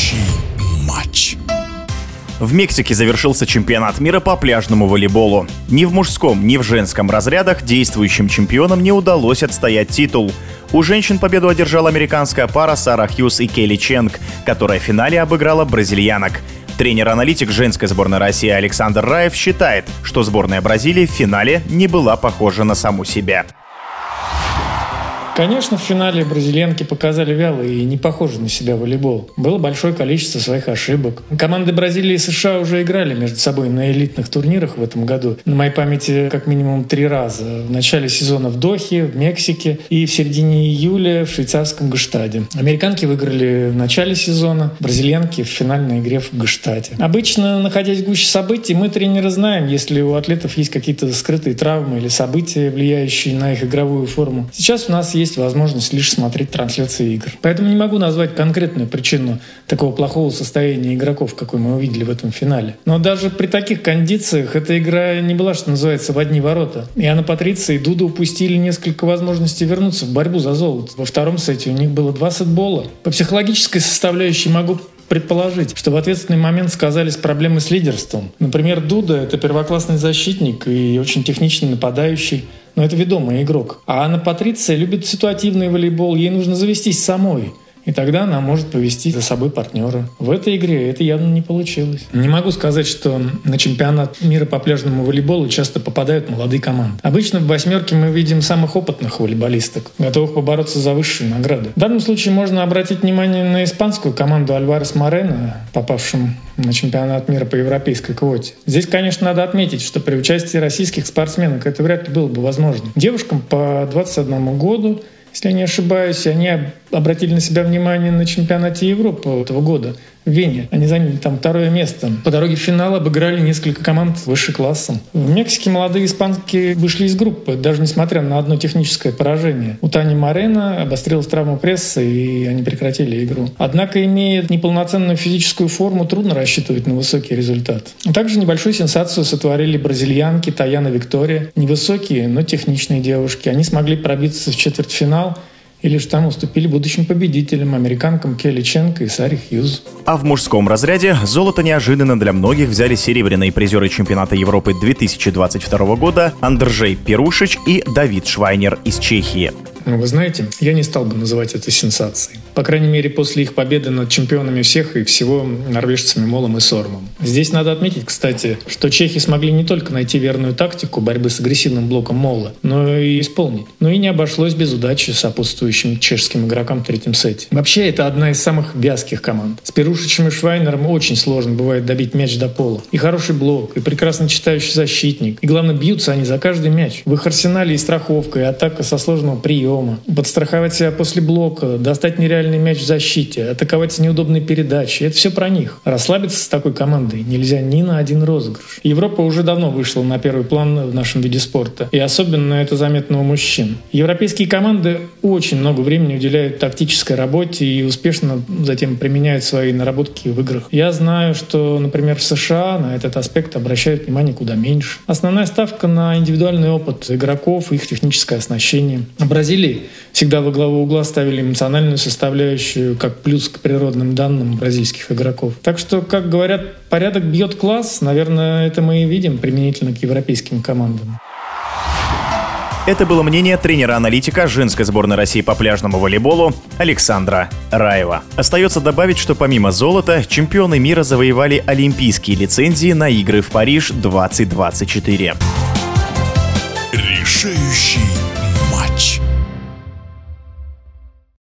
Следующий матч. В Мексике завершился чемпионат мира по пляжному волейболу. Ни в мужском, ни в женском разрядах действующим чемпионам не удалось отстоять титул. У женщин победу одержала американская пара Сара Хьюз и Келли Ченг, которая в финале обыграла бразильянок. Тренер-аналитик женской сборной России Александр Раев считает, что сборная Бразилии в финале не была похожа на саму себя. Конечно, в финале бразильянки показали вяло и не похожи на себя волейбол. Было большое количество своих ошибок. Команды Бразилии и США уже играли между собой на элитных турнирах в этом году. На моей памяти как минимум три раза. В начале сезона в Дохе, в Мексике и в середине июля в швейцарском Гаштаде. Американки выиграли в начале сезона, бразильянки в финальной игре в Гаштаде. Обычно, находясь в гуще событий, мы тренеры знаем, если у атлетов есть какие-то скрытые травмы или события, влияющие на их игровую форму. Сейчас у нас есть возможность лишь смотреть трансляции игр. Поэтому не могу назвать конкретную причину такого плохого состояния игроков, какой мы увидели в этом финале. Но даже при таких кондициях эта игра не была, что называется, в одни ворота. И Анна Патриция и Дуда упустили несколько возможностей вернуться в борьбу за золото. Во втором сете у них было два сетбола. По психологической составляющей могу предположить, что в ответственный момент сказались проблемы с лидерством. Например, Дуда — это первоклассный защитник и очень техничный нападающий но это ведомый игрок. А Анна Патриция любит ситуативный волейбол, ей нужно завестись самой. И тогда она может повести за собой партнера. В этой игре это явно не получилось. Не могу сказать, что на чемпионат мира по пляжному волейболу часто попадают молодые команды. Обычно в восьмерке мы видим самых опытных волейболисток, готовых побороться за высшие награды. В данном случае можно обратить внимание на испанскую команду Альварес Морено, попавшим на чемпионат мира по европейской квоте. Здесь, конечно, надо отметить, что при участии российских спортсменок это вряд ли было бы возможно. Девушкам по 21 году если я не ошибаюсь, они обратили на себя внимание на чемпионате Европы этого года Вене. Они заняли там второе место. По дороге в финал обыграли несколько команд выше классом. В Мексике молодые испанки вышли из группы, даже несмотря на одно техническое поражение. У Тани Марена обострилась травма пресса, и они прекратили игру. Однако, имея неполноценную физическую форму, трудно рассчитывать на высокий результат. Также небольшую сенсацию сотворили бразильянки Таяна Виктория. Невысокие, но техничные девушки. Они смогли пробиться в четвертьфинал и лишь там уступили будущим победителям, американкам Келли Ченко и Сари Хьюз. А в мужском разряде золото неожиданно для многих взяли серебряные призеры чемпионата Европы 2022 года Андрей Перушич и Давид Швайнер из Чехии. Ну, вы знаете, я не стал бы называть это сенсацией. По крайней мере, после их победы над чемпионами всех и всего норвежцами Молом и Сормом. Здесь надо отметить, кстати, что чехи смогли не только найти верную тактику борьбы с агрессивным блоком Мола, но и исполнить. Но и не обошлось без удачи сопутствующим чешским игрокам в третьем сете. Вообще, это одна из самых вязких команд. С Перушичем и Швайнером очень сложно бывает добить мяч до пола. И хороший блок, и прекрасно читающий защитник. И главное, бьются они за каждый мяч. В их арсенале и страховка, и атака со сложного приема подстраховать себя после блока, достать нереальный мяч в защите, атаковать с неудобной передачи. Это все про них. Расслабиться с такой командой нельзя ни на один розыгрыш. Европа уже давно вышла на первый план в нашем виде спорта. И особенно это заметно у мужчин. Европейские команды очень много времени уделяют тактической работе и успешно затем применяют свои наработки в играх. Я знаю, что, например, в США на этот аспект обращают внимание куда меньше. Основная ставка на индивидуальный опыт игроков их техническое оснащение. Бразилия Бразилии всегда во главу угла ставили эмоциональную составляющую как плюс к природным данным бразильских игроков. Так что, как говорят, порядок бьет класс. Наверное, это мы и видим применительно к европейским командам. Это было мнение тренера-аналитика женской сборной России по пляжному волейболу Александра Раева. Остается добавить, что помимо золота, чемпионы мира завоевали олимпийские лицензии на игры в Париж 2024. Решающий